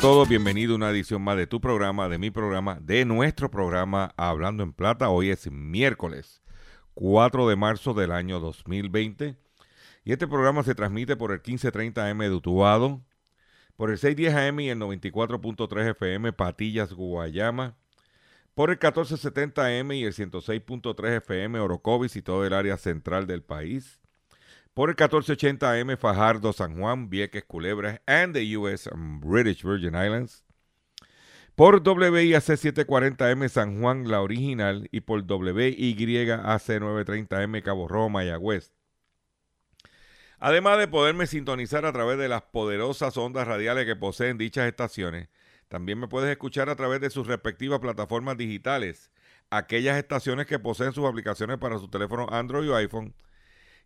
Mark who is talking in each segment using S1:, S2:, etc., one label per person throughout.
S1: Todos, bienvenido a una edición más de tu programa, de mi programa, de nuestro programa Hablando en Plata. Hoy es miércoles 4 de marzo del año 2020 y este programa se transmite por el 1530 AM de Utuado, por el 610 AM y el 94.3 FM Patillas, Guayama, por el 1470 AM y el 106.3 FM Orocovis y todo el área central del país, por el 1480 AM Fajardo, San Juan, Vieques, Culebras, and the US and British Virgin Islands. Por WIAC 740M San Juan, la original, y por WYAC 930M Cabo Rojo, Mayagüez. Además de poderme sintonizar a través de las poderosas ondas radiales que poseen dichas estaciones, también me puedes escuchar a través de sus respectivas plataformas digitales, aquellas estaciones que poseen sus aplicaciones para su teléfono Android o iPhone,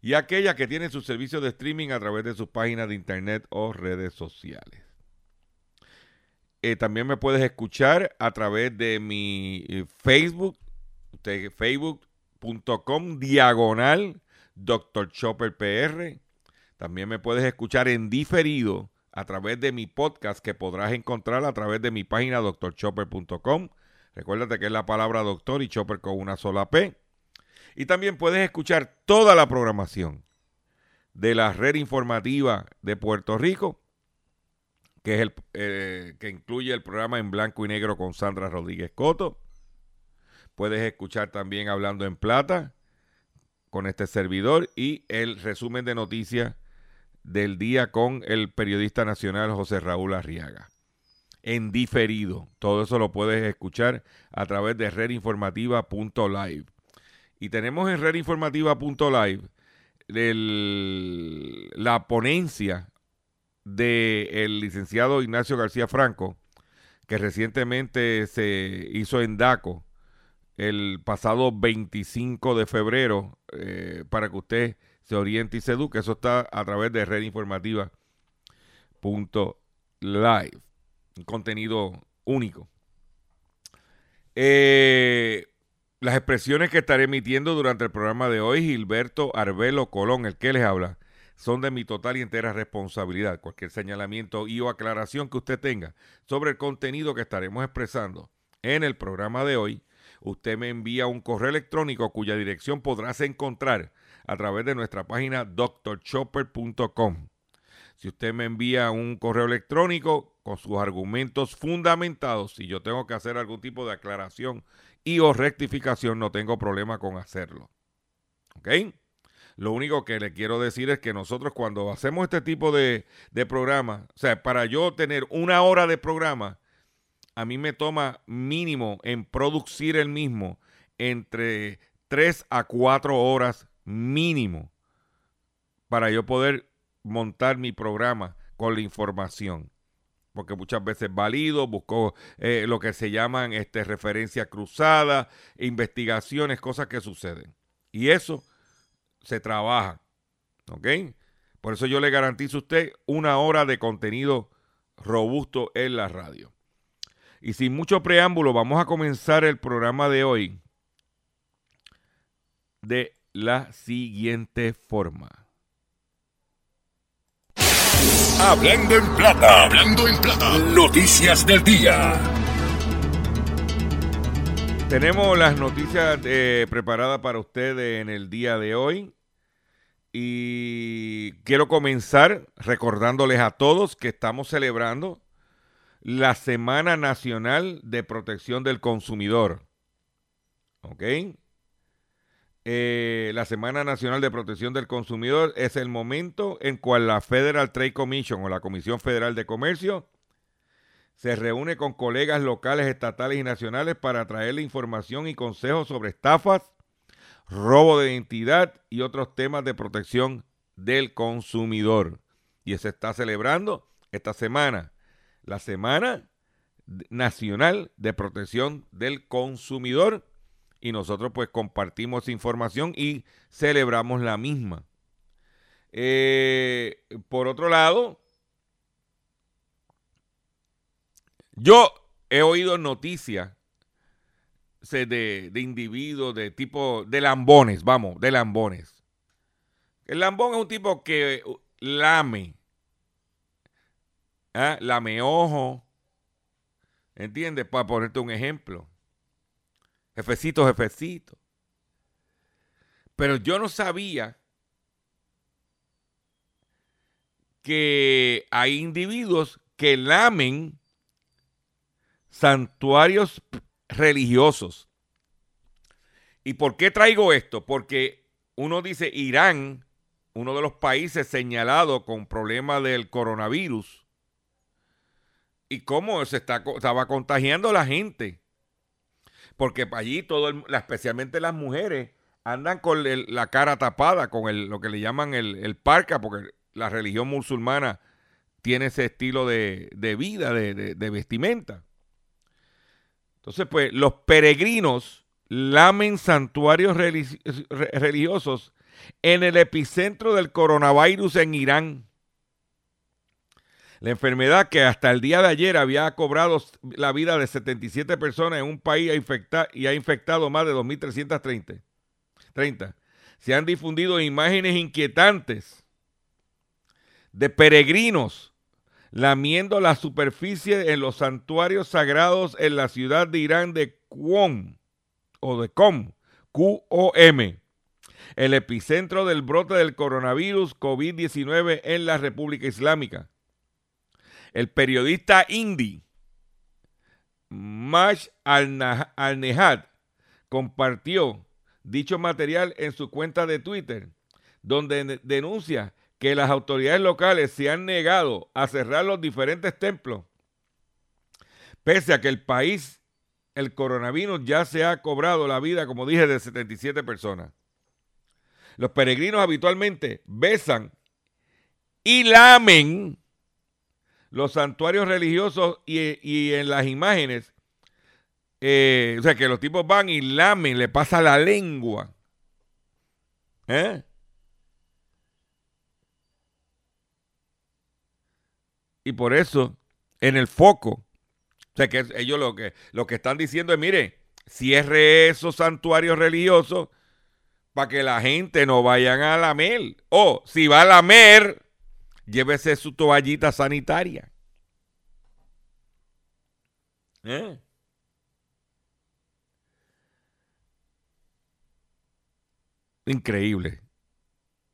S1: y aquellas que tienen sus servicios de streaming a través de sus páginas de internet o redes sociales. Eh, también me puedes escuchar a través de mi eh, Facebook, facebook.com diagonal Dr. Chopper PR. También me puedes escuchar en diferido a través de mi podcast que podrás encontrar a través de mi página drchopper.com. Recuérdate que es la palabra doctor y chopper con una sola P. Y también puedes escuchar toda la programación de la red informativa de Puerto Rico, que es el eh, que incluye el programa en blanco y negro con Sandra Rodríguez Coto. Puedes escuchar también Hablando en Plata con este servidor y el resumen de noticias del día con el periodista nacional José Raúl Arriaga. En diferido. Todo eso lo puedes escuchar a través de redinformativa.live. Y tenemos en redinformativa.live la ponencia del licenciado Ignacio García Franco, que recientemente se hizo en DACO el pasado 25 de febrero, eh, para que usted se oriente y se eduque. Eso está a través de redinformativa.live. Un contenido único. Eh, las expresiones que estaré emitiendo durante el programa de hoy, Gilberto Arbelo Colón, el que les habla, son de mi total y entera responsabilidad. Cualquier señalamiento y o aclaración que usted tenga sobre el contenido que estaremos expresando en el programa de hoy, usted me envía un correo electrónico cuya dirección podrás encontrar a través de nuestra página drchopper.com. Si usted me envía un correo electrónico con sus argumentos fundamentados, si yo tengo que hacer algún tipo de aclaración y o rectificación, no tengo problema con hacerlo. ¿Ok? Lo único que le quiero decir es que nosotros cuando hacemos este tipo de, de programa, o sea, para yo tener una hora de programa, a mí me toma mínimo en producir el mismo entre 3 a 4 horas mínimo para yo poder montar mi programa con la información. Porque muchas veces valido, busco eh, lo que se llaman este, referencia cruzada, investigaciones, cosas que suceden. Y eso se trabaja. ¿Ok? Por eso yo le garantizo a usted una hora de contenido robusto en la radio. Y sin mucho preámbulo, vamos a comenzar el programa de hoy de la siguiente forma.
S2: Hablando en plata, hablando en plata. Noticias del día.
S1: Tenemos las noticias eh, preparadas para ustedes en el día de hoy. Y quiero comenzar recordándoles a todos que estamos celebrando la Semana Nacional de Protección del Consumidor. ¿Ok? Eh, la Semana Nacional de Protección del Consumidor es el momento en cual la Federal Trade Commission o la Comisión Federal de Comercio se reúne con colegas locales, estatales y nacionales para traerle información y consejos sobre estafas, robo de identidad y otros temas de protección del consumidor. Y se está celebrando esta semana, la Semana Nacional de Protección del Consumidor y nosotros pues compartimos información y celebramos la misma. Eh, por otro lado, yo he oído noticias de, de, individuos de tipo de lambones, vamos, de lambones. El lambón es un tipo que lame, ¿eh? lame ojo, ¿entiendes? Para ponerte un ejemplo. Jefecito, jefecito. Pero yo no sabía que hay individuos que lamen santuarios religiosos. ¿Y por qué traigo esto? Porque uno dice Irán, uno de los países señalados con problemas del coronavirus, y cómo se está, estaba contagiando a la gente porque allí todo, especialmente las mujeres, andan con la cara tapada, con el, lo que le llaman el, parca, porque la religión musulmana tiene ese estilo de, vida, de, vestimenta. Entonces, pues, los peregrinos lamen santuarios religiosos en el epicentro del coronavirus en Irán. La enfermedad que hasta el día de ayer había cobrado la vida de 77 personas en un país y ha infectado más de 2.330. 30. Se han difundido imágenes inquietantes de peregrinos lamiendo la superficie en los santuarios sagrados en la ciudad de Irán de Qom o de Qom, Q-O-M, el epicentro del brote del coronavirus COVID-19 en la República Islámica. El periodista indie Mash Al-Nehad compartió dicho material en su cuenta de Twitter, donde denuncia que las autoridades locales se han negado a cerrar los diferentes templos, pese a que el país, el coronavirus ya se ha cobrado la vida, como dije, de 77 personas. Los peregrinos habitualmente besan y lamen los santuarios religiosos y, en las imágenes, eh, o sea, que los tipos van y lamen, le pasa la lengua. ¿Eh? Y por eso, en el foco, o sea, que ellos lo que, lo que están diciendo es, mire, cierre esos santuarios religiosos para que la gente no vayan a lamer. O si va a lamer, llévese su toallita sanitaria. ¿Eh? Increíble.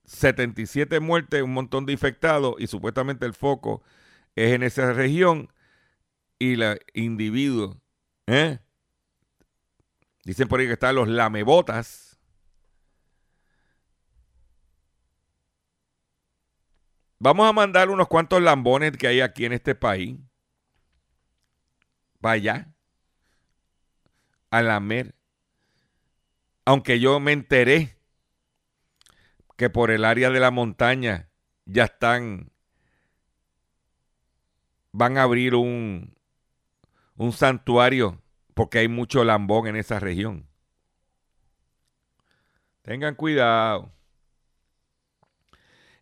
S1: 77 muertes, un montón de infectados y supuestamente el foco es en esa región y los individuos. ¿eh? Dicen por ahí que están los lamebotas Vamos a mandar unos cuantos lambones que hay aquí en este país. Vaya. A lamer. Aunque yo me enteré que por el área de la montaña ya están. Van a abrir un, un santuario porque hay mucho lambón en esa región. Tengan cuidado.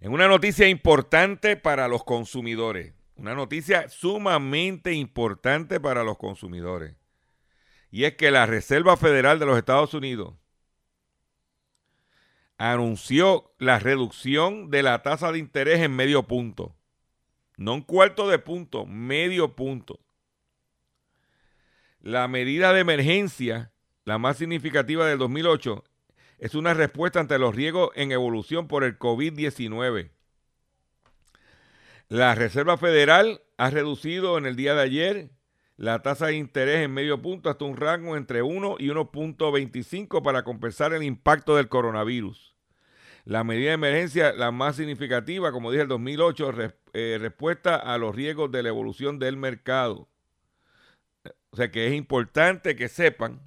S1: En una noticia importante para los consumidores, una noticia sumamente importante para los consumidores, y es que la Reserva Federal de los Estados Unidos anunció la reducción de la tasa de interés en medio punto. No un cuarto de punto, medio punto. La medida de emergencia, la más significativa del 2008, es una respuesta ante los riesgos en evolución por el COVID-19. La Reserva Federal ha reducido en el día de ayer la tasa de interés en medio punto hasta un rango entre 1 y 1.25 para compensar el impacto del coronavirus. La medida de emergencia, la más significativa, como dije, el 2008, eh, respuesta a los riesgos de la evolución del mercado. O sea que es importante que sepan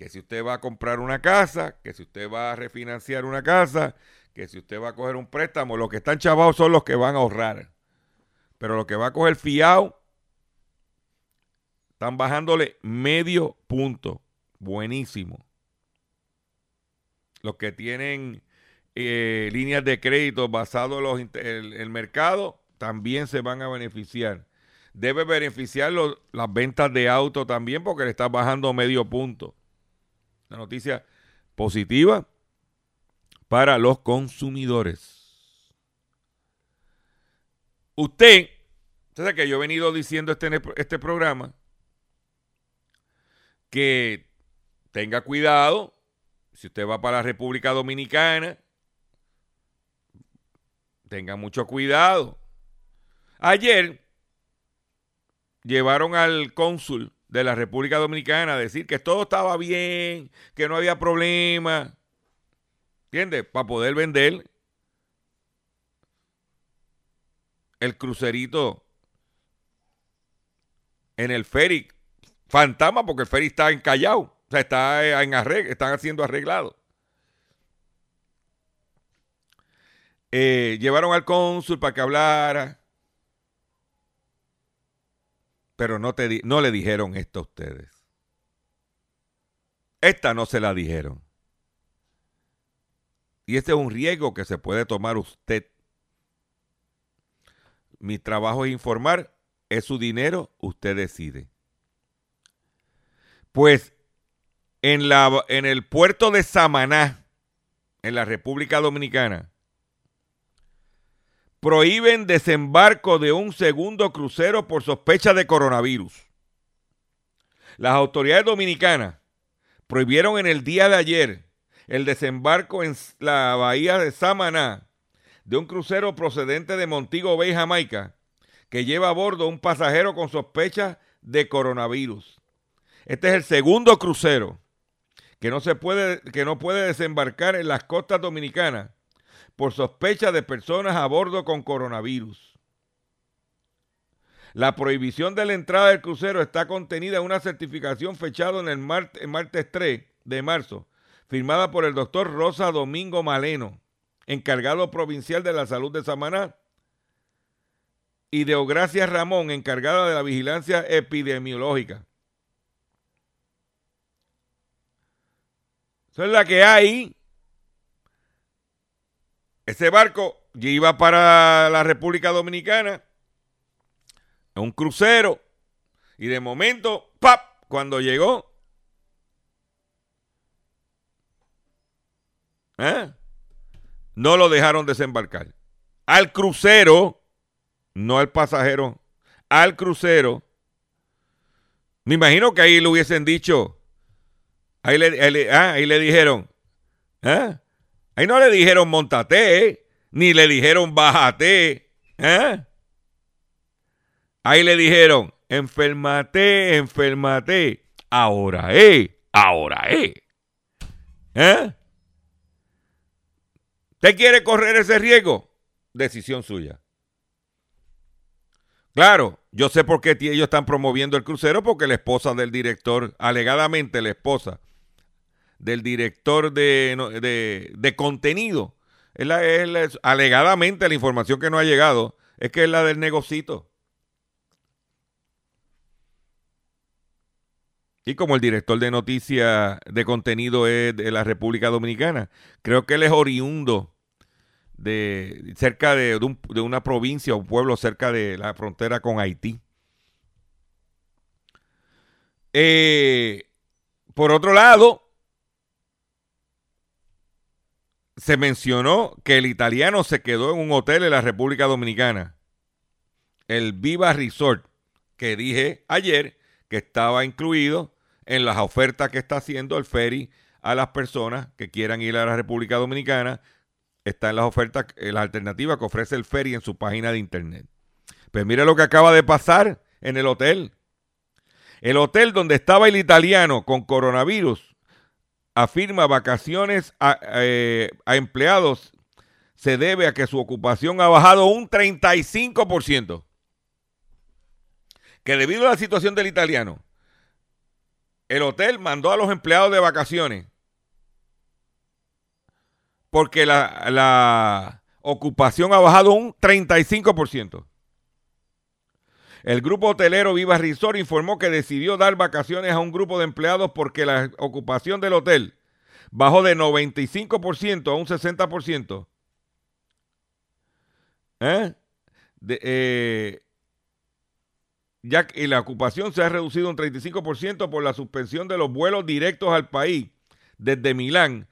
S1: que si usted va a comprar una casa, que si usted va a refinanciar una casa, que si usted va a coger un préstamo, los que están chavados son los que van a ahorrar. Pero los que va a coger fiado, están bajándole medio punto. Buenísimo. Los que tienen eh, líneas de crédito basado en el, mercado también se van a beneficiar. Debe beneficiar las ventas de auto también porque le está bajando medio punto. Una noticia positiva para los consumidores. Usted, usted que yo he venido diciendo este, este programa, que tenga cuidado si usted va para la República Dominicana, tenga mucho cuidado. Ayer llevaron al cónsul de la República Dominicana decir que todo estaba bien, que no había problema. ¿Entiendes? Para poder vender el crucerito en el ferry fantasma porque el ferry está encallado. O sea, está en arreglo, están haciendo arreglado. Eh, llevaron al cónsul para que hablara. Pero no, te no le dijeron esto a ustedes. Esta no se la dijeron. Y este es un riesgo que se puede tomar usted. Mi trabajo es informar, es su dinero, usted decide. Pues en, la, en el puerto de Samaná, en la República Dominicana, prohíben desembarco de un segundo crucero por sospecha de coronavirus. Las autoridades dominicanas prohibieron en el día de ayer el desembarco en la bahía de Samaná de un crucero procedente de Montego Bay, Jamaica, que lleva a bordo un pasajero con sospecha de coronavirus. Este es el segundo crucero que no, se puede, que no puede desembarcar en las costas dominicanas por sospecha de personas a bordo con coronavirus. La prohibición de la entrada del crucero está contenida en una certificación fechada en el martes 3 de marzo, firmada por el doctor Rosa Domingo Maleno, encargado provincial de la salud de Samaná, y de Ogracia Ramón, encargada de la vigilancia epidemiológica. Esa es la que hay. Ese barco iba para la República Dominicana, un crucero, y de momento, ¡pap! Cuando llegó, ¿eh? no lo dejaron desembarcar. Al crucero, no al pasajero, al crucero. Me imagino que ahí le hubiesen dicho, Ahí le, ah, ahí le dijeron, ¿eh? Ahí no le dijeron montate, ni le dijeron bájate, ¿eh? Ahí le dijeron, enfermate, enfermate, ahora eh, ahora eh. ¿Eh? ¿Usted quiere correr ese riesgo? Decisión suya. Claro, yo sé por qué ellos están promoviendo el crucero, porque la esposa del director, alegadamente la esposa del director de, de, contenido. Es la, es alegadamente la información que no ha llegado es que es la del negocito. Y como el director de noticias de contenido es de la República Dominicana, creo que él es oriundo de cerca de, de una provincia o un pueblo cerca de la frontera con Haití. Eh, por otro lado, se mencionó que el italiano se quedó en un hotel en la República Dominicana, el Viva Resort, que dije ayer que estaba incluido en las ofertas que está haciendo el ferry a las personas que quieran ir a la República Dominicana. Está en las ofertas, en las alternativas que ofrece el ferry en su página de internet. Pues mira lo que acaba de pasar en el hotel. El hotel donde estaba el italiano con coronavirus afirma vacaciones a, eh, a empleados se debe a que su ocupación ha bajado un 35%. Que debido a la situación del italiano, el hotel mandó a los empleados de vacaciones porque la, la ocupación ha bajado un 35%. El grupo hotelero Viva Resort informó que decidió dar vacaciones a un grupo de empleados porque la ocupación del hotel bajó de 95% a un 60%. ¿Eh? eh, ya que la ocupación se ha reducido un 35% por la suspensión de los vuelos directos al país desde Milán,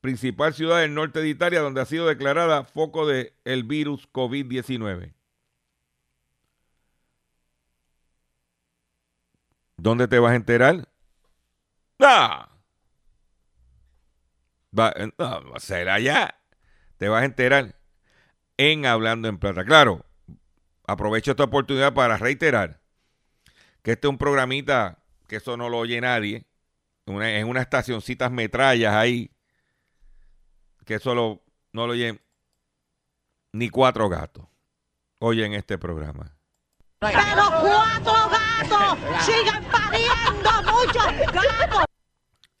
S1: principal ciudad del norte de Italia, donde ha sido declarada foco del el virus COVID-19. ¿Dónde te vas a enterar? ¡Ah! Va, no, será allá. Te vas a enterar en Hablando en Plata. Claro, aprovecho esta oportunidad para reiterar que este es un programita que eso no lo oye nadie. Una, en unas estacioncitas metrallas ahí. Que eso no lo oyen ni cuatro gatos. Oyen este programa.
S3: Pero cuatro gatos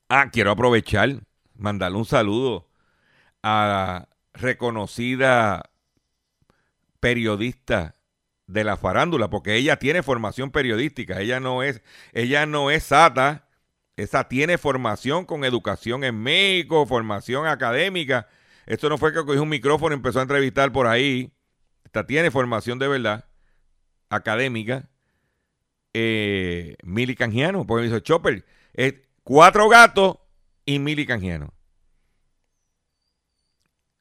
S1: Ah, quiero aprovechar, mandarle un saludo a la reconocida periodista de la farándula, porque ella tiene formación periodística, ella no es, ella no es sata, esa tiene formación con educación en México, formación académica. Esto no fue que cogió un micrófono y empezó a entrevistar por ahí. Esta tiene formación de verdad académica, eh, Mili Canjiano, porque me dijo Chopper, cuatro gatos y Mili Canjiano.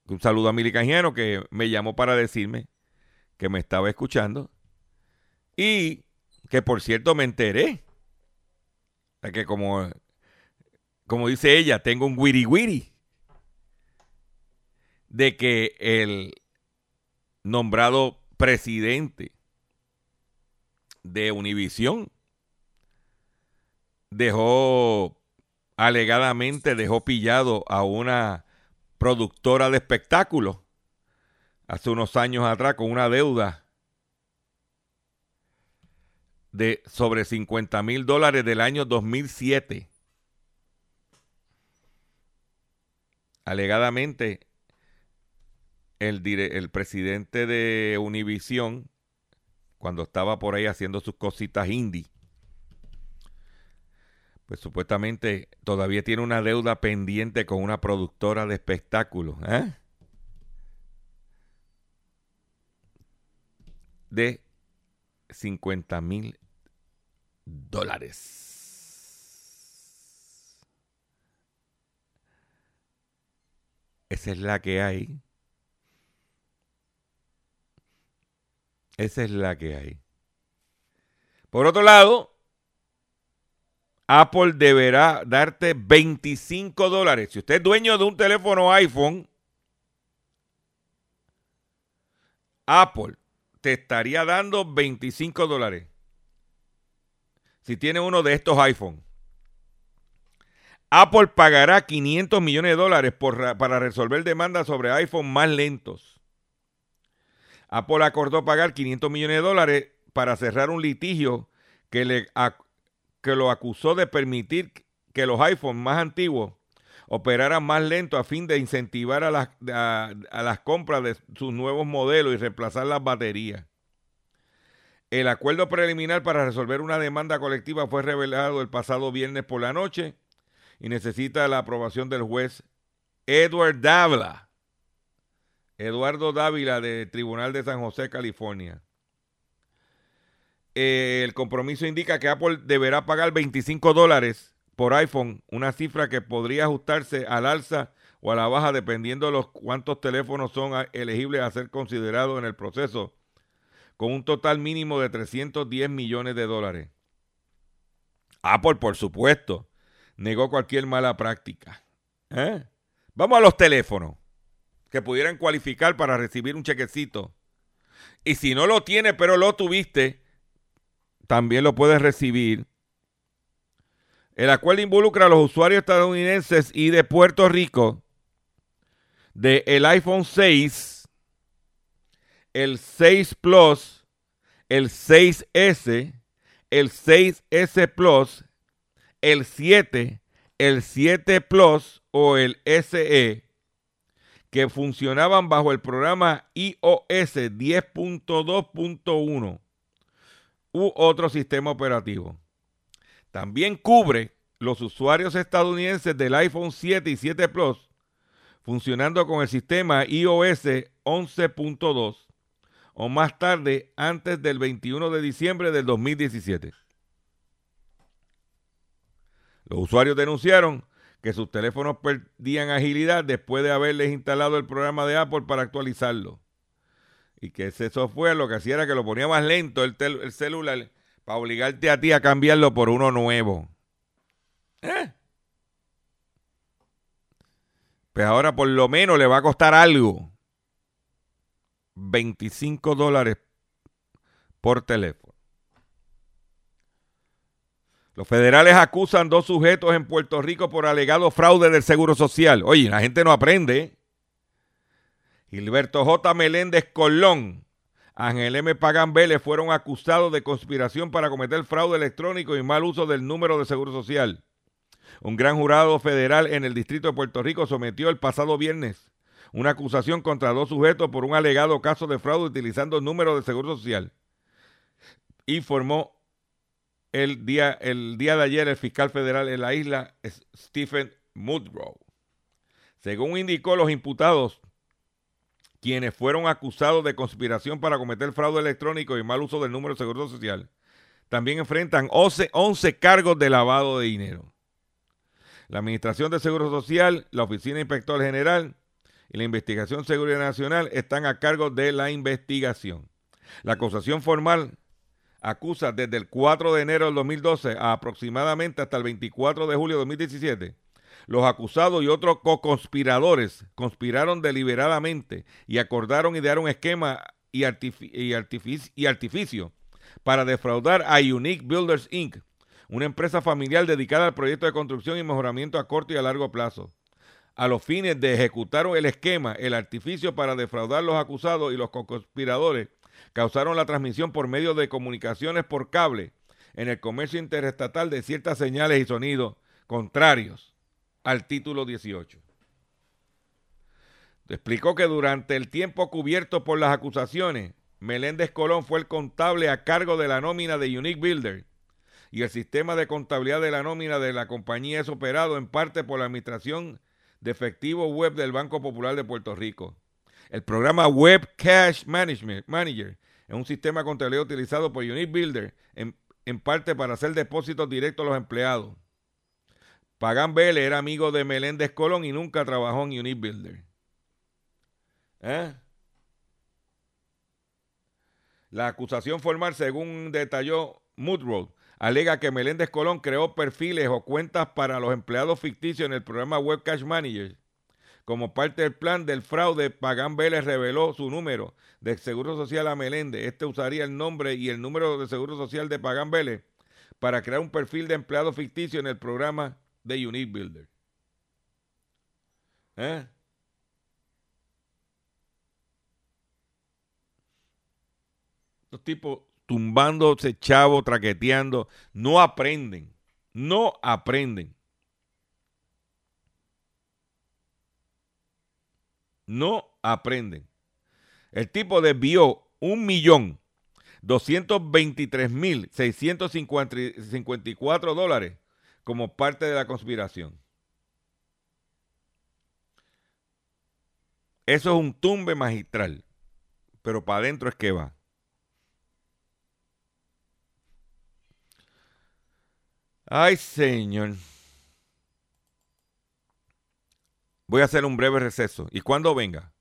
S1: Un saludo a Mili Canjiano que me llamó para decirme que me estaba escuchando y que por cierto me enteré de que como, como dice ella, tengo un wiri wiri de que el nombrado presidente de Univisión dejó, alegadamente dejó pillado a una productora de espectáculos hace unos años atrás con una deuda de sobre 50 mil dólares del año 2007. Alegadamente, el, el presidente de Univisión cuando estaba por ahí haciendo sus cositas indie. Pues supuestamente todavía tiene una deuda pendiente con una productora de espectáculos. ¿eh? De 50 mil dólares. Esa es la que hay. Esa es la que hay. Por otro lado, Apple deberá darte 25 dólares. Si usted es dueño de un teléfono iPhone, Apple te estaría dando 25 dólares. Si tiene uno de estos iPhone. Apple pagará 500 millones de dólares para resolver demandas sobre iPhone más lentos. Apple acordó pagar 500 millones de dólares para cerrar un litigio que, le, que lo acusó de permitir que los iPhones más antiguos operaran más lento a fin de incentivar a las, a, las compras de sus nuevos modelos y reemplazar las baterías. El acuerdo preliminar para resolver una demanda colectiva fue revelado el pasado viernes por la noche y necesita la aprobación del juez Edward Davila Eduardo Dávila del Tribunal de San José, California. Eh, el compromiso indica que Apple deberá pagar 25 dólares por iPhone, una cifra que podría ajustarse al alza o a la baja dependiendo de los cuántos teléfonos son elegibles a ser considerados en el proceso, con un total mínimo de 310 millones de dólares. Apple, por supuesto, negó cualquier mala práctica. ¿Eh? Vamos a los teléfonos que pudieran cualificar para recibir un chequecito. Y si no lo tiene, pero lo tuviste, también lo puedes recibir El acuerdo involucra a los usuarios estadounidenses y de Puerto Rico de el iPhone 6, el 6 Plus, el 6S, el 6S Plus, el 7, el 7 Plus o el SE que funcionaban bajo el programa iOS 10.2.1 u otro sistema operativo. También cubre los usuarios estadounidenses del iPhone 7 y 7 Plus funcionando con el sistema iOS 11.2 o más tarde antes del 21 de diciembre del 2017. Los usuarios denunciaron que sus teléfonos perdían agilidad después de haberles instalado el programa de Apple para actualizarlo. Y que ese software lo que hacía era que lo ponía más lento el, celular para obligarte a ti a cambiarlo por uno nuevo. ¿Eh? Pues ahora por lo menos le va a costar algo. 25 dólares por teléfono. Los federales acusan dos sujetos en Puerto Rico por alegado fraude del Seguro Social. Oye, la gente no aprende. Gilberto J. Meléndez Colón, Ángel M. Pagan Vélez fueron acusados de conspiración para cometer fraude electrónico y mal uso del número de Seguro Social. Un gran jurado federal en el Distrito de Puerto Rico sometió el pasado viernes una acusación contra dos sujetos por un alegado caso de fraude utilizando el número de Seguro Social. Informó el día, el día de ayer el fiscal federal en la isla, Stephen Mudrow. Según indicó, los imputados, quienes fueron acusados de conspiración para cometer fraude electrónico y mal uso del número de seguro social, también enfrentan 11, 11 cargos de lavado de dinero. La Administración de Seguro Social, la Oficina Inspector General y la Investigación Seguridad Nacional están a cargo de la investigación. La acusación formal acusa desde el 4 de enero del 2012 a aproximadamente hasta el 24 de julio de 2017. Los acusados y otros co-conspiradores conspiraron deliberadamente y acordaron idear un esquema y, y, y artificio para defraudar a Unique Builders Inc., una empresa familiar dedicada al proyecto de construcción y mejoramiento a corto y a largo plazo. A los fines de ejecutar el esquema, el artificio para defraudar los acusados y los co-conspiradores causaron la transmisión por medio de comunicaciones por cable en el comercio interestatal de ciertas señales y sonidos contrarios al título 18. Explicó que durante el tiempo cubierto por las acusaciones, Meléndez Colón fue el contable a cargo de la nómina de Unique Builder y el sistema de contabilidad de la nómina de la compañía es operado en parte por la Administración de Efectivo Web del Banco Popular de Puerto Rico. El programa Web Cash Manager es un sistema contabilidad utilizado por Unit Builder en, parte para hacer depósitos directos a los empleados. Pagan Vélez era amigo de Meléndez Colón y nunca trabajó en Unit Builder. ¿Eh? La acusación formal, según detalló Moodroad, alega que Meléndez Colón creó perfiles o cuentas para los empleados ficticios en el programa Web Cash Manager como parte del plan del fraude, Pagán Vélez reveló su número de Seguro Social a Meléndez. Este usaría el nombre y el número de Seguro Social de Pagán Vélez para crear un perfil de empleado ficticio en el programa de Unique Builder. ¿Eh? Los tipos tumbándose chavo, traqueteando, no aprenden, no aprenden. No aprenden. El tipo desvió un millón mil cuatro dólares como parte de la conspiración. Eso es un tumbe magistral, pero para adentro es que va. Ay, señor. Voy a hacer un breve receso y cuando venga,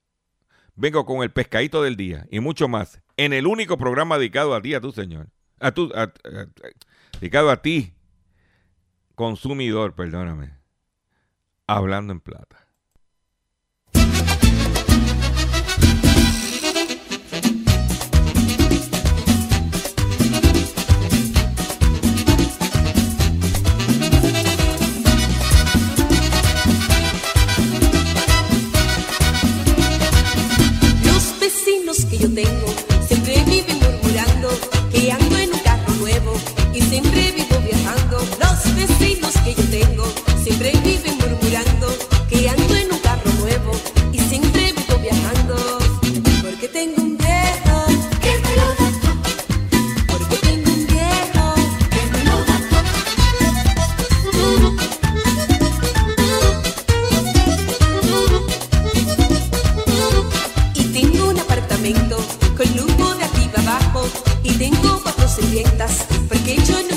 S1: vengo con el pescadito del día y mucho más en el único programa dedicado a ti, a tu señor. A tu, dedicado a ti, consumidor, perdóname. Hablando en plata.
S4: que yo tengo. Siempre viven murmurando que ando en un carro nuevo y siempre vivo viajando. Los vecinos que yo tengo siempre viven murmurando. porque
S2: yo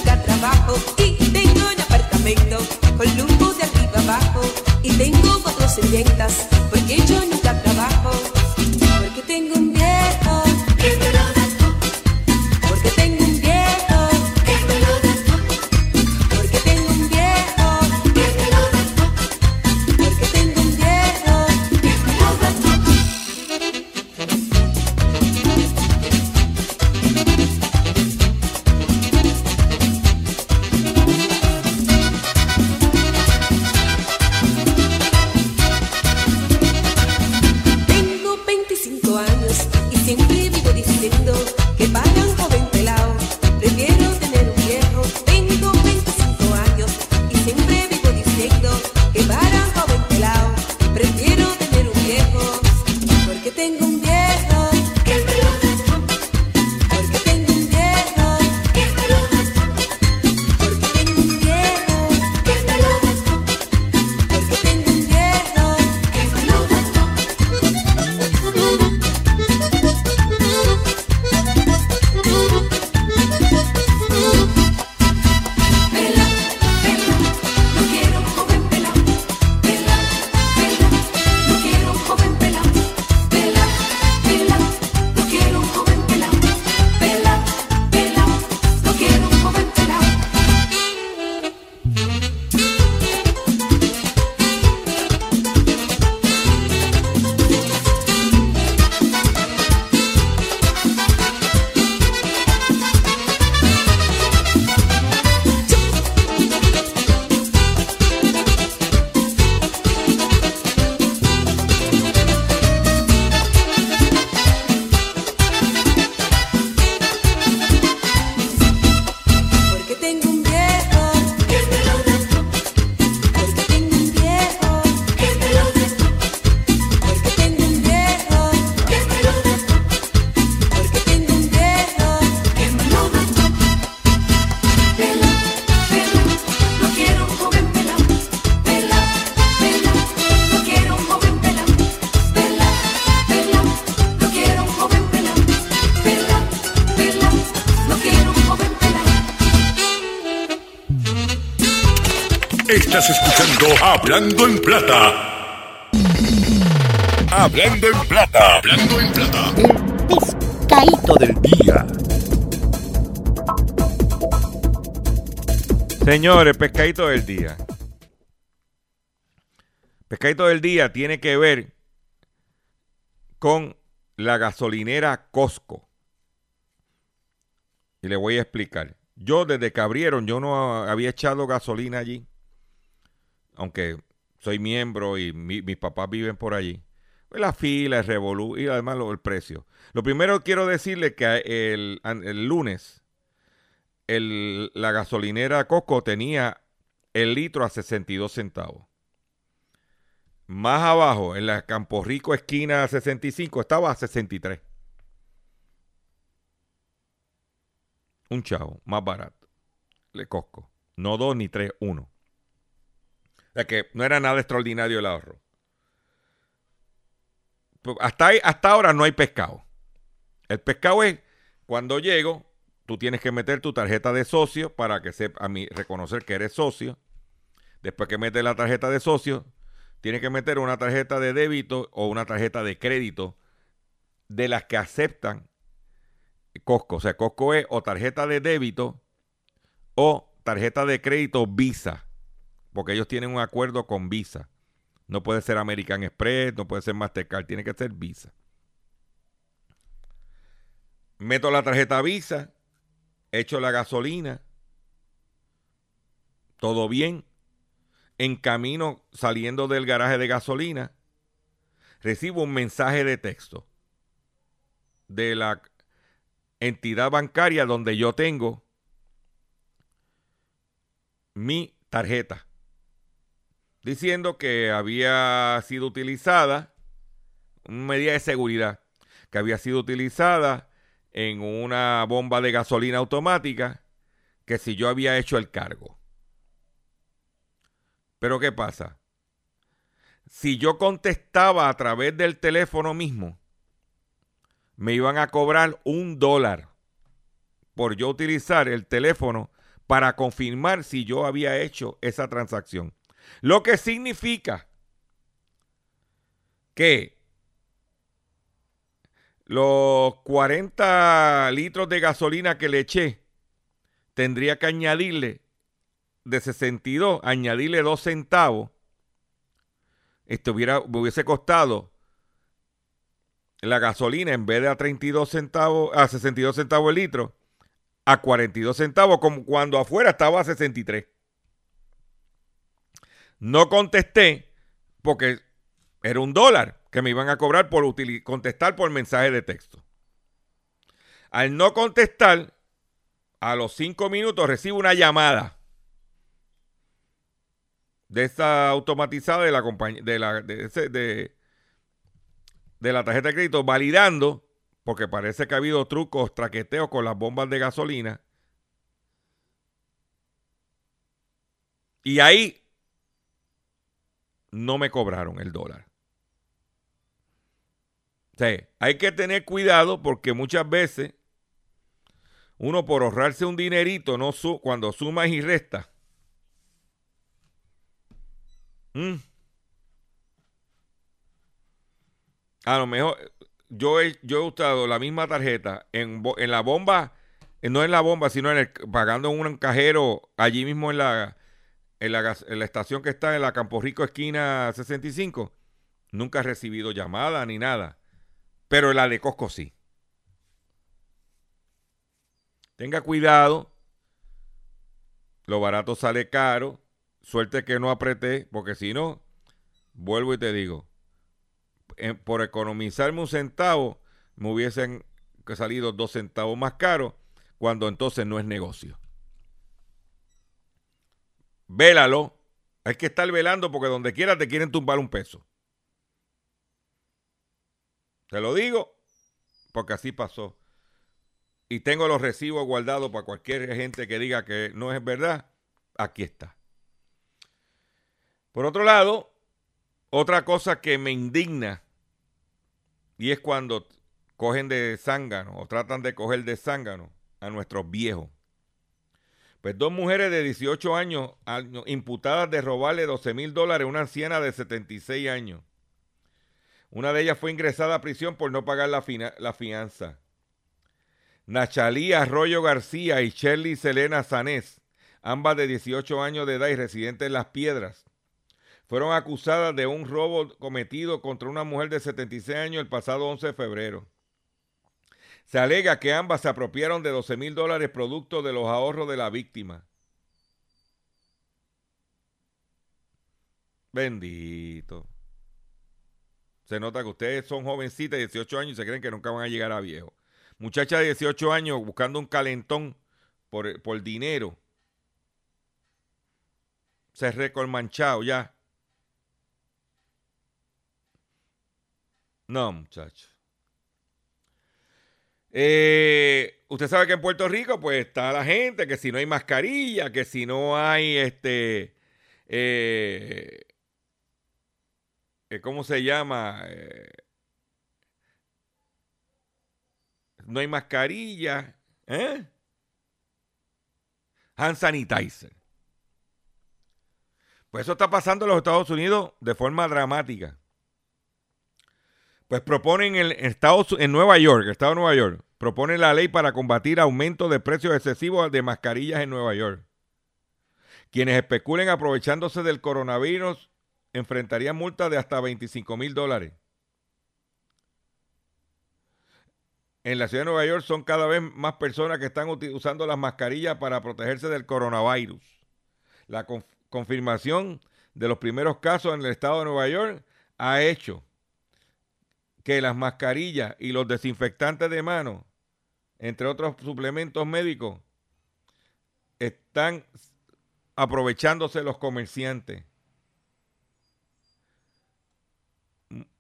S2: Hablando en Plata. Hablando en Plata. Hablando en Plata.
S5: pescadito del día.
S1: Señores, pescadito del día. Pescadito del día tiene que ver con la gasolinera Costco. Y le voy a explicar. Yo desde que abrieron, yo no había echado gasolina allí. Aunque soy miembro y mi- mis papás viven por allí. Pues la fila, el revolú y además el precio. Lo primero quiero decirle que el, lunes la gasolinera Coco tenía el litro a 62 centavos. Más abajo, en la Campo Rico esquina 65, estaba a 63. Un chavo, más barato. Le Costco. No dos ni tres, uno. Sea que no era nada extraordinario el ahorro. Pues Hasta, hasta ahora no hay pescado. El pescado es cuando llego, tú tienes que meter tu tarjeta de socio para que sepa a mí reconocer que eres socio. Después que metes la tarjeta de socio, tienes que meter una tarjeta de débito o una tarjeta de crédito de las que aceptan Costco. O sea, Costco es o tarjeta de débito o tarjeta de crédito Visa. Porque ellos tienen un acuerdo con Visa. No puede ser American Express, no puede ser Mastercard, tiene que ser Visa. Meto la tarjeta Visa, echo la gasolina, todo bien. En camino saliendo del garaje de gasolina, recibo un mensaje de texto de la entidad bancaria donde yo tengo mi tarjeta diciendo que había sido utilizada, una medida de seguridad, que había sido utilizada en una bomba de gasolina automática, que si yo había hecho el cargo. Pero ¿qué pasa? Si yo contestaba a través del teléfono mismo, me iban a cobrar un dólar por yo utilizar el teléfono para confirmar si yo había hecho esa transacción. Lo que significa que los 40 litros de gasolina que le eché, tendría que añadirle de 62, añadirle 2 centavos. Esto hubiera, me hubiese costado la gasolina en vez de a 32 centavos, a 62 centavos el litro, a 42 centavos, como cuando afuera estaba a 63. No contesté porque era un dólar que me iban a cobrar por contestar por mensaje de texto. Al no contestar, a los cinco minutos recibo una llamada de esta automatizada de la compañía de la de, de la tarjeta de crédito validando porque parece que ha habido trucos, traqueteos con las bombas de gasolina. Y ahí no me cobraron el dólar. O hay que tener cuidado porque muchas veces uno por ahorrarse un dinerito, no cuando sumas y resta. Mm, a lo mejor yo he, yo he usado la misma tarjeta en, en la bomba, no en la bomba, sino en el, pagando en un cajero allí mismo en la, en la, en estación que está en la Campo Rico esquina 65. Nunca he recibido llamada ni nada. Pero la de Costco sí. Tenga cuidado. Lo barato sale caro. Suerte que no apreté, porque si no, vuelvo y te digo, por economizarme un centavo, me hubiesen salido dos centavos más caro, cuando entonces no es negocio. Vélalo. Hay que estar velando porque donde quiera te quieren tumbar un peso. Te lo digo porque así pasó. Y tengo los recibos guardados para cualquier gente que diga que no es verdad. Aquí está. Por otro lado, otra cosa que me indigna y es cuando cogen de zángano o tratan de coger de zángano a nuestros viejos. Pues dos mujeres de 18 años, imputadas de robarle 12 mil dólares a una anciana de 76 años. Una de ellas fue ingresada a prisión por no pagar la, fianza. Nachalí Arroyo García y Shirley Selena Sanés, ambas de 18 años de edad y residentes en Las Piedras, fueron acusadas de un robo cometido contra una mujer de 76 años el pasado 11 de febrero. Se alega que ambas se apropiaron de 12 mil dólares producto de los ahorros de la víctima. Bendito. Se nota que ustedes son jovencitas de 18 años y se creen que nunca van a llegar a viejo. Muchacha de 18 años buscando un calentón por, por dinero. Se recolmanchado ya. No, muchacho. Eh, usted sabe que en Puerto Rico, pues está la gente que si no hay mascarilla, que si no hay este. Eh, ¿cómo se llama? Eh, no hay mascarilla, ¿eh? Hand sanitizer. Pues eso está pasando en los Estados Unidos de forma dramática. Pues proponen en, en Nueva York, el Estado de Nueva York, propone la ley para combatir aumento de precios excesivos de mascarillas en Nueva York. Quienes especulen aprovechándose del coronavirus enfrentaría multa de hasta 25 mil dólares. En la ciudad de Nueva York son cada vez más personas que están usando las mascarillas para protegerse del coronavirus. La confirmación de los primeros casos en el estado de Nueva York ha hecho que las mascarillas y los desinfectantes de mano, entre otros suplementos médicos, están aprovechándose los comerciantes.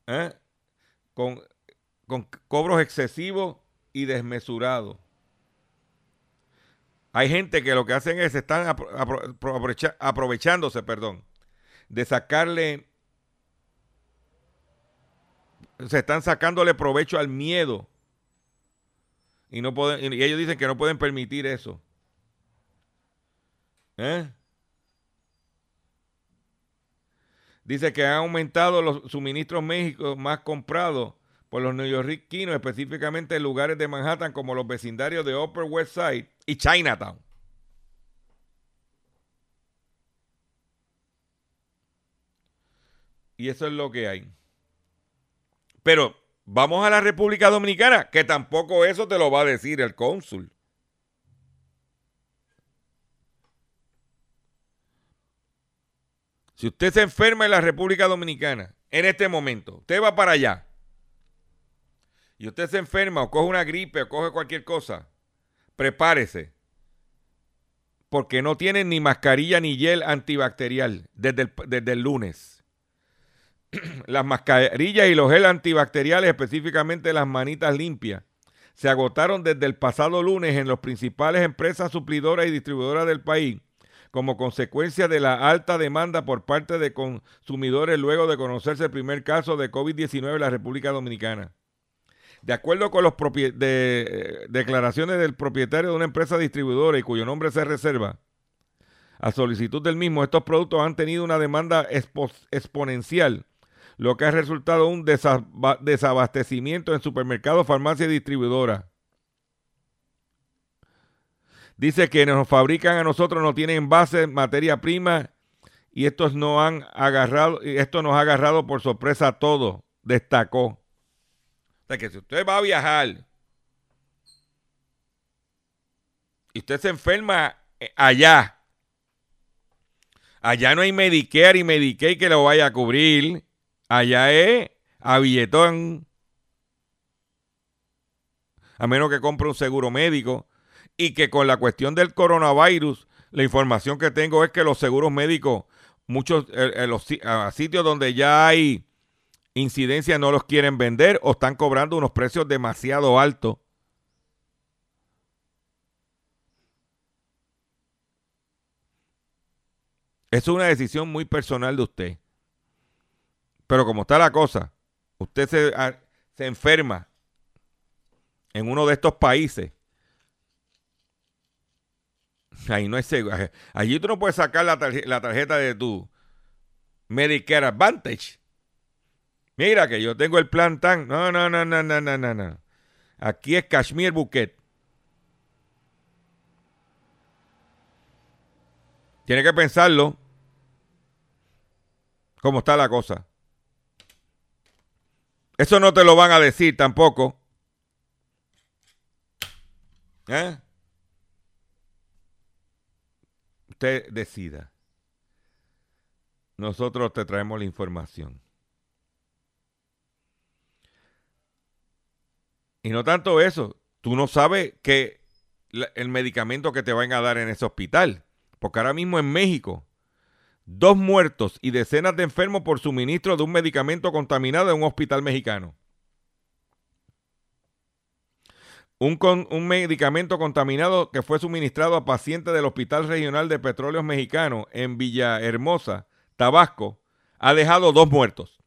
S1: ¿eh? con, cobros excesivos y desmesurados. Hay gente que lo que hacen es están aprovechándose, perdón, de sacarle, se están sacándole provecho al miedo y no pueden, y ellos dicen que no pueden permitir eso. ¿Eh? Dice que han aumentado los suministros México más comprados por los neoyorquinos, específicamente en lugares de Manhattan como los vecindarios de Upper West Side y Chinatown. Y eso es lo que hay. Pero vamos a la República Dominicana, que tampoco eso te lo va a decir el cónsul. Si usted se enferma en la República Dominicana, en este momento, usted va para allá, y usted se enferma o coge una gripe o coge cualquier cosa, prepárese. Porque no tienen ni mascarilla ni gel antibacterial desde el, desde el lunes. las mascarillas y los gel antibacteriales, específicamente las manitas limpias, se agotaron desde el pasado lunes en las principales empresas suplidoras y distribuidoras del país como consecuencia de la alta demanda por parte de consumidores luego de conocerse el primer caso de COVID-19 en la República Dominicana. De acuerdo con las de, declaraciones del propietario de una empresa distribuidora y cuyo nombre se reserva, a solicitud del mismo, estos productos han tenido una demanda exponencial, lo que ha resultado un desabastecimiento en supermercados, farmacias y distribuidoras. Dice que nos fabrican a nosotros no tienen base, materia prima, y estos no han agarrado, esto nos ha agarrado por sorpresa a todos, destacó. O sea que si usted va a viajar y usted se enferma eh, allá, allá no hay Medicare y Medicaid que lo vaya a cubrir. Allá es a billetón. A menos que compre un seguro médico. Y que con la cuestión del coronavirus, la información que tengo es que los seguros médicos, muchos eh, eh, los sitios donde ya hay incidencias no los quieren vender o están cobrando unos precios demasiado altos. Es una decisión muy personal de usted. Pero como está la cosa, usted se, se enferma en uno de estos países. Ahí no es seguro. Allí tú no puedes sacar la, la tarjeta de tu Medicare Advantage Mira que yo tengo el plan tan. No, no, no, no, no, no, no, no. Aquí es Kashmir Bouquet. Tiene que pensarlo. ¿Cómo está la cosa? Eso no te lo van a decir tampoco. ¿Eh? Usted decida. Nosotros te traemos la información. Y no tanto eso, tú no sabes que el medicamento que te van a dar en ese hospital. Porque ahora mismo en México, dos muertos y decenas de enfermos por suministro de un medicamento contaminado en un hospital mexicano. Un, un, medicamento contaminado que fue suministrado a pacientes del Hospital Regional de Petróleos Mexicano en Villahermosa, Tabasco, ha dejado dos muertos.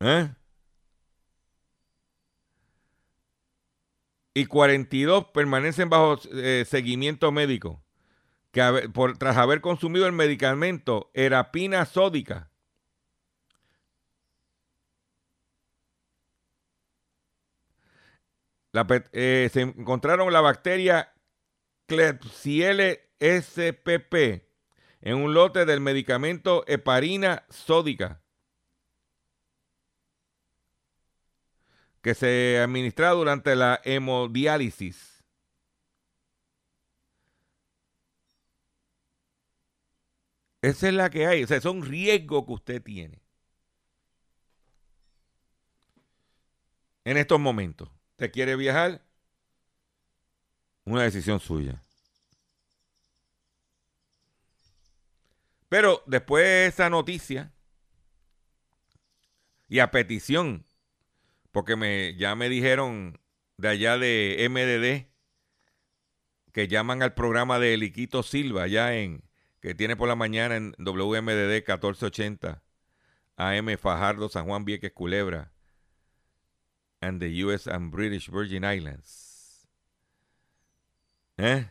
S1: ¿Eh? y 42 permanecen bajo eh, seguimiento médico tras haber consumido el medicamento erapina sódica. Eh, se encontraron la bacteria Klebsiella spp en un lote del medicamento heparina sódica que se administra durante la hemodiálisis. Esa es la que hay. O sea, es un riesgo que usted tiene. En estos momentos. ¿Usted quiere viajar? Una decisión suya. Pero después de esa noticia y a petición porque me, ya me dijeron de allá de MDD que llaman al programa de Liquito Silva, allá en, que tiene por la mañana en WMDD 1480, AM Fajardo, San Juan Vieques, Culebra, and the US and British Virgin Islands. ¿Eh?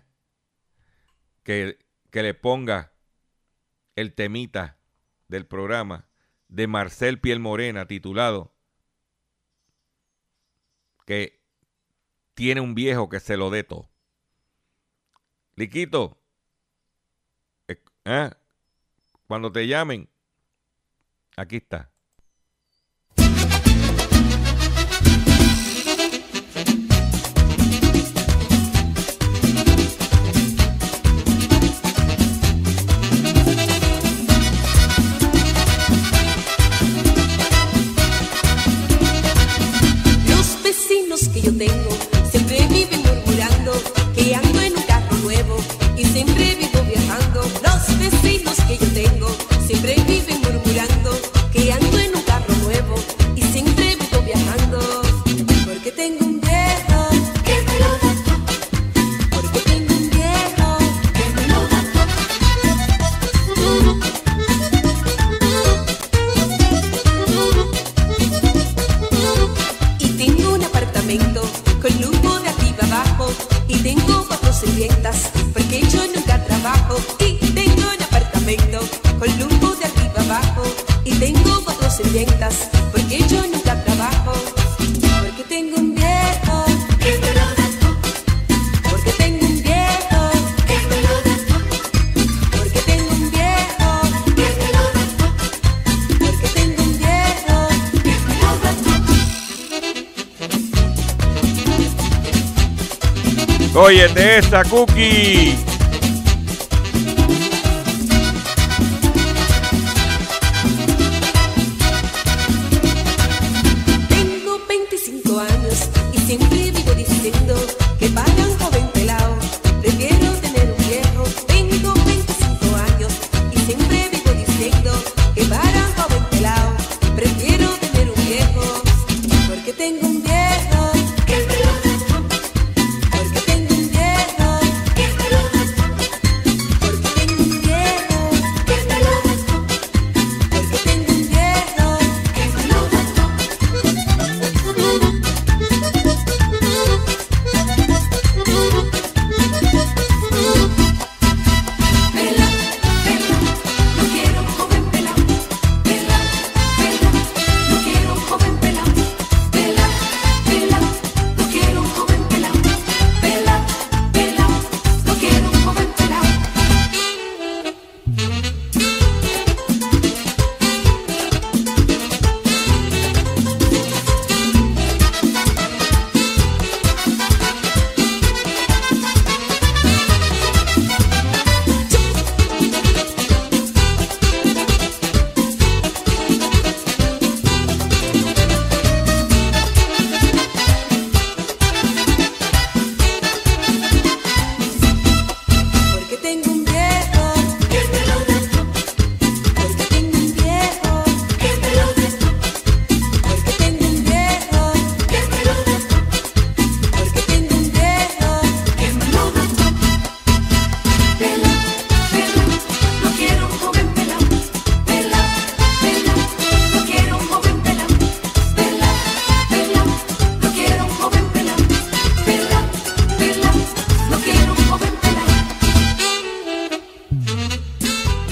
S1: Que, que le ponga
S2: el temita del programa de Marcel Piel Morena titulado que tiene un viejo que se lo de todo. Liquito, eh, cuando te llamen, aquí está.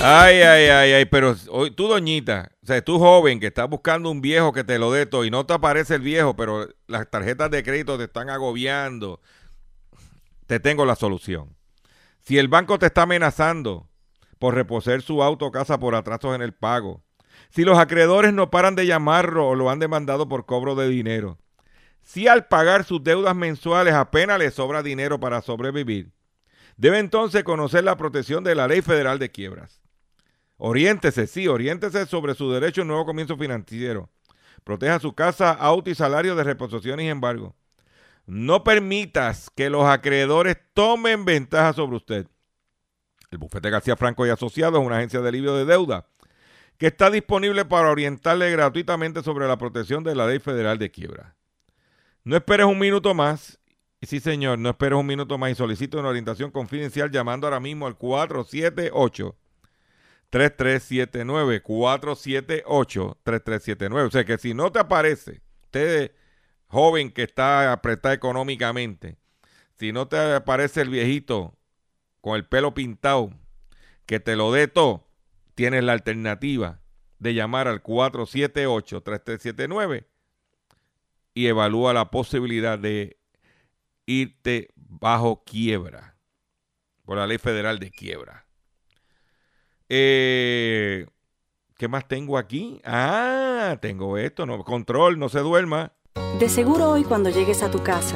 S2: Ay, ay, ay, ay, pero hoy, tú, doñita, o sea, tú joven que estás buscando un viejo que te lo dé todo y no te aparece el viejo, pero las tarjetas de crédito te están agobiando, te tengo la solución. Si el banco te está amenazando por reposer su auto o casa por atrasos en el pago, si los acreedores no paran de llamarlo o lo han demandado por cobro de dinero, si al pagar sus deudas mensuales apenas le sobra dinero para sobrevivir, debe entonces conocer la protección de la Ley Federal de Quiebras. Oriéntese, sí, oriéntese sobre su derecho a un nuevo comienzo financiero. Proteja su casa, auto y salario de reposiciones y embargo. No permitas que los acreedores tomen ventaja sobre usted. El bufete García Franco y Asociados es una agencia de alivio de deuda que está disponible para orientarle gratuitamente sobre la protección de la ley federal de quiebra. No esperes un minuto más. Sí, señor, no esperes un minuto más y solicito una orientación confidencial llamando ahora mismo al 478 3379 478 3379. O sea que si no te aparece, usted joven que está apretado económicamente, si no te aparece el viejito con el pelo pintado, que te lo dé todo,
S1: tienes la alternativa de llamar al 478-3379 y evalúa la posibilidad de irte bajo quiebra por la ley federal de quiebra. Eh, ¿Qué más tengo aquí? Ah, tengo esto, no, control, no se duerma.
S6: De seguro hoy cuando llegues a tu casa,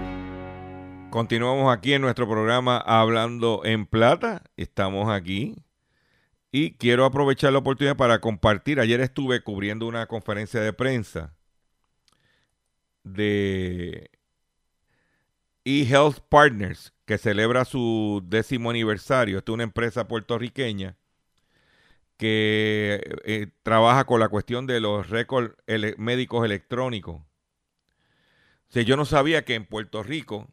S1: Continuamos aquí en nuestro programa Hablando en Plata. Estamos aquí. Y quiero aprovechar la oportunidad para compartir. Ayer estuve cubriendo una conferencia de prensa de eHealth Partners, que celebra su décimo aniversario. Esta es una empresa puertorriqueña que eh, trabaja con la cuestión de los récords médicos electrónicos. O yo no sabía que en Puerto Rico,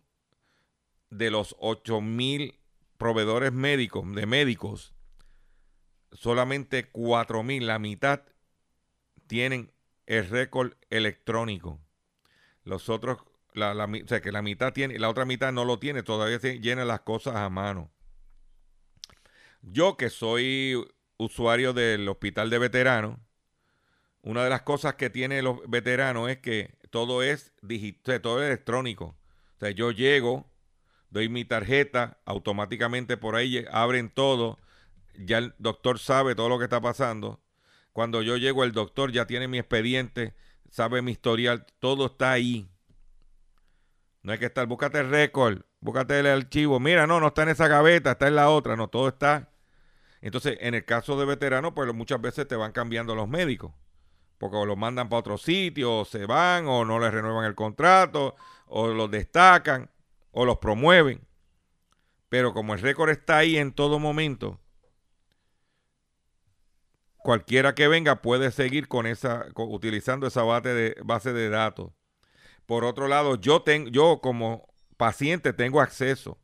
S1: de los 8 mil proveedores médicos, de médicos, solamente 4 mil, la mitad, tienen el récord electrónico. Los otros, la, la o que la mitad tiene, la otra mitad no lo tiene, todavía se llenan las cosas a mano. Yo que soy usuario del hospital de veteranos, una de las cosas que tienen los veteranos es que todo es digital, todo es electrónico. O sea, yo llego, doy mi tarjeta, automáticamente por ahí abren todo, ya el doctor sabe todo lo que está pasando. Cuando yo llego, el doctor ya tiene mi expediente, sabe mi historial, todo está ahí. No hay que estar, búscate el récord, búscate el archivo. Mira, no, no está en esa gaveta, está en la otra, no, todo está. Entonces, en el caso de veteranos, pues muchas veces te van cambiando los médicos. Porque o los mandan para otro sitio, o se van, o no les renuevan el contrato, o los destacan, o los promueven. Pero como el récord está ahí en todo momento, cualquiera que venga puede seguir con esa, utilizando esa base de, base de datos. Por otro lado, yo, ten- yo como paciente tengo acceso.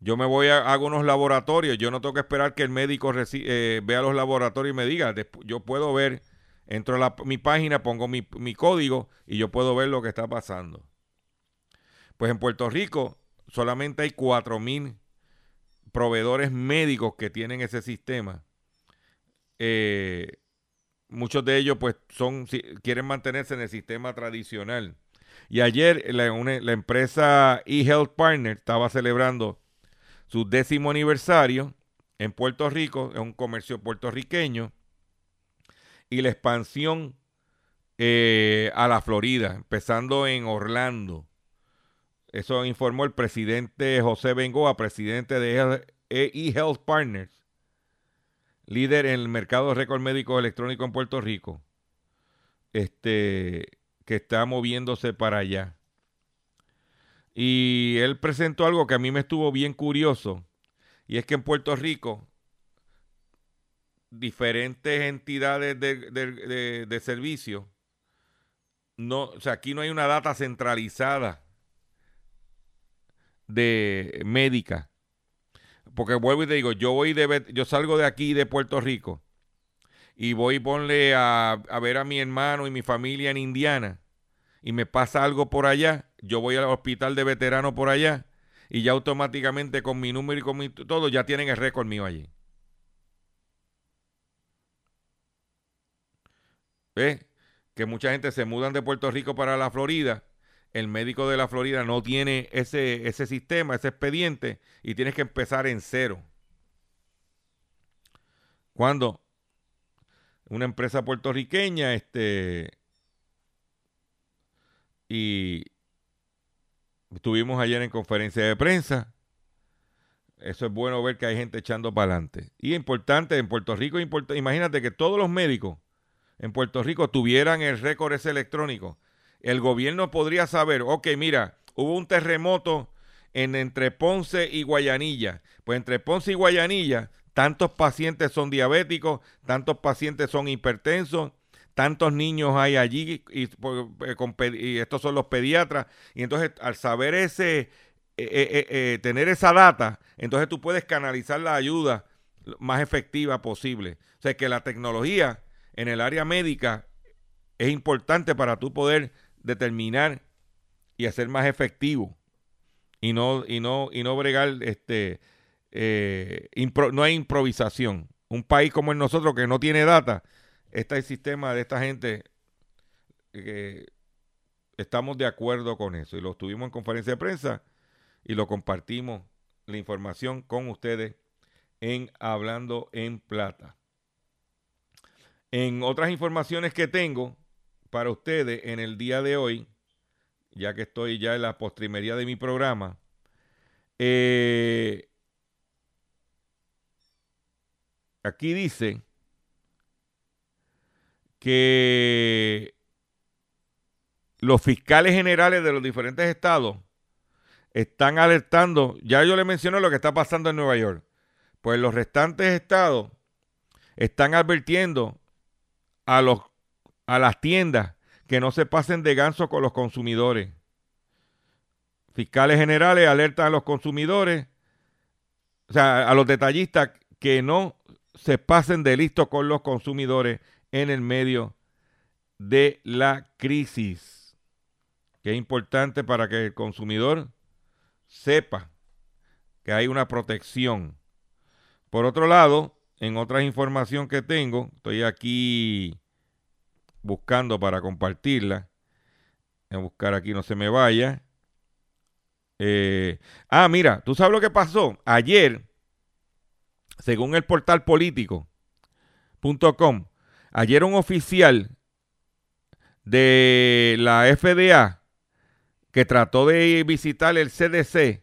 S1: Yo me voy a hago unos laboratorios, yo no tengo que esperar que el médico eh, vea los laboratorios y me diga, yo puedo ver, entro a mi página, pongo mi, mi código y yo puedo ver lo que está pasando. Pues en Puerto Rico solamente hay 4.000 proveedores médicos que tienen ese sistema. Eh, muchos de ellos pues son quieren mantenerse en el sistema tradicional. Y ayer la empresa eHealth Partner estaba celebrando su décimo aniversario en Puerto Rico, es un comercio puertorriqueño, y la expansión eh, a la Florida, empezando en Orlando. Eso informó el presidente José Bengoa, presidente de eHealth Partners, líder en el mercado de récord médico electrónico en Puerto Rico, este, que está moviéndose para allá. Y él presentó algo que a mí me estuvo bien curioso, y es que en Puerto Rico diferentes entidades de, de, de- de servicio, no, o sea, aquí no hay una data centralizada de médica. Porque vuelvo y te digo, yo voy de yo salgo de aquí de Puerto Rico y voy ponle a, a ver a mi hermano y mi familia en Indiana y me pasa algo por allá, yo voy al hospital de veterano por allá y ya automáticamente con mi número y con mi todo ya tienen el récord mío allí. ¿Ves? Que mucha gente se mudan de Puerto Rico para la Florida. El médico de la Florida no tiene ese, ese sistema, ese expediente, y tienes que empezar en cero. Cuando una empresa puertorriqueña, este, y estuvimos ayer en conferencia de prensa. Eso es bueno ver que hay gente echando para adelante. Y importante, en Puerto Rico, imagínate que todos los médicos en Puerto Rico tuvieran el récord ese electrónico. El gobierno podría saber, ok, mira, hubo un terremoto en entre Ponce y Guayanilla. Pues entre Ponce y Guayanilla, tantos pacientes son diabéticos, tantos pacientes son hipertensos, tantos niños hay allí y, por- eh, estos son los pediatras. Y entonces al saber ese, eh, eh, tener esa data, entonces tú puedes canalizar la ayuda más efectiva posible. O sea que la tecnología en el área médica es importante para tú poder determinar y hacer más efectivo y no y no y no bregar este eh, no hay improvisación. Un país como el nosotros que no tiene data este sistema de esta gente que estamos de acuerdo con eso. Y lo tuvimos en conferencia de prensa y lo compartimos la información con ustedes en hablando en plata. En otras informaciones que tengo para ustedes en el día de hoy ya que estoy ya en la postrimería de mi programa, eh, aquí dice que los fiscales generales de los diferentes estados están alertando, ya yo le mencioné lo que está pasando en Nueva York, pues los restantes estados están advirtiendo a, los, a las tiendas que no se pasen de ganso con los consumidores. Fiscales generales alertan a los consumidores, o sea, a los detallistas que no se pasen de listo con los consumidores en el medio de la crisis. Que es importante para que el consumidor sepa que hay una protección. Por otro lado, en otra información que tengo, estoy aquí buscando para compartirla. Voy a buscar aquí, no se me vaya. Eh, ah, mira, ¿tú sabes lo que pasó? Ayer, según el portal político.com, ayer un oficial de la FDA que trató de visitar el CDC,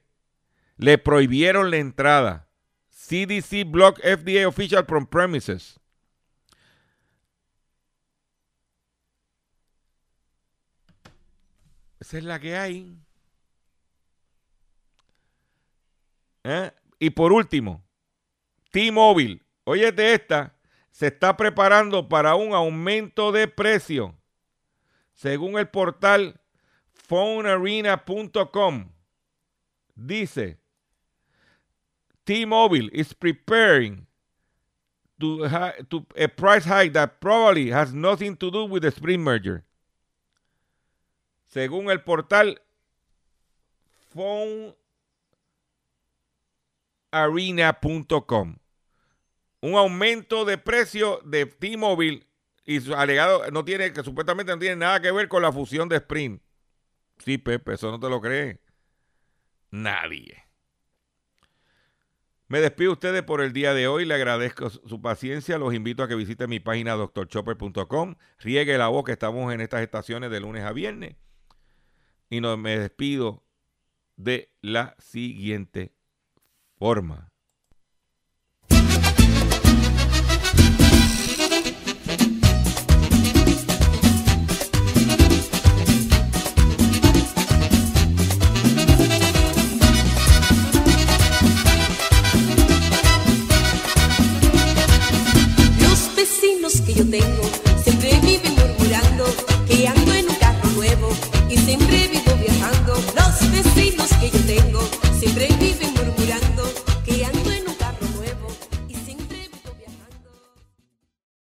S1: le prohibieron la entrada. CDC block FDA official from premises. Esa es la que hay. ¿Eh? Y por último, T-Mobile, óyete esta, se está preparando para un aumento de precio. Según el portal phonearena.com, dice, T-Mobile is preparing to, to a price hike that probably has nothing to do with the Sprint merger. Según el portal phonearena.com, un aumento de precio de T-Mobile y su alegado no tiene que supuestamente no tiene nada que ver con la fusión de Sprint. Sí, Pepe, eso no te lo cree nadie. Me despido de ustedes por el día de hoy. Le agradezco su su paciencia. Los invito a que visiten mi página doctorchopper.com. Riegue la voz que estamos en estas estaciones de lunes a viernes y no, me despido de la siguiente forma.
S2: los vecinos que yo tengo siempre viven murmurando que ando en un carro nuevo y siempre tengo, siempre viven murmurando.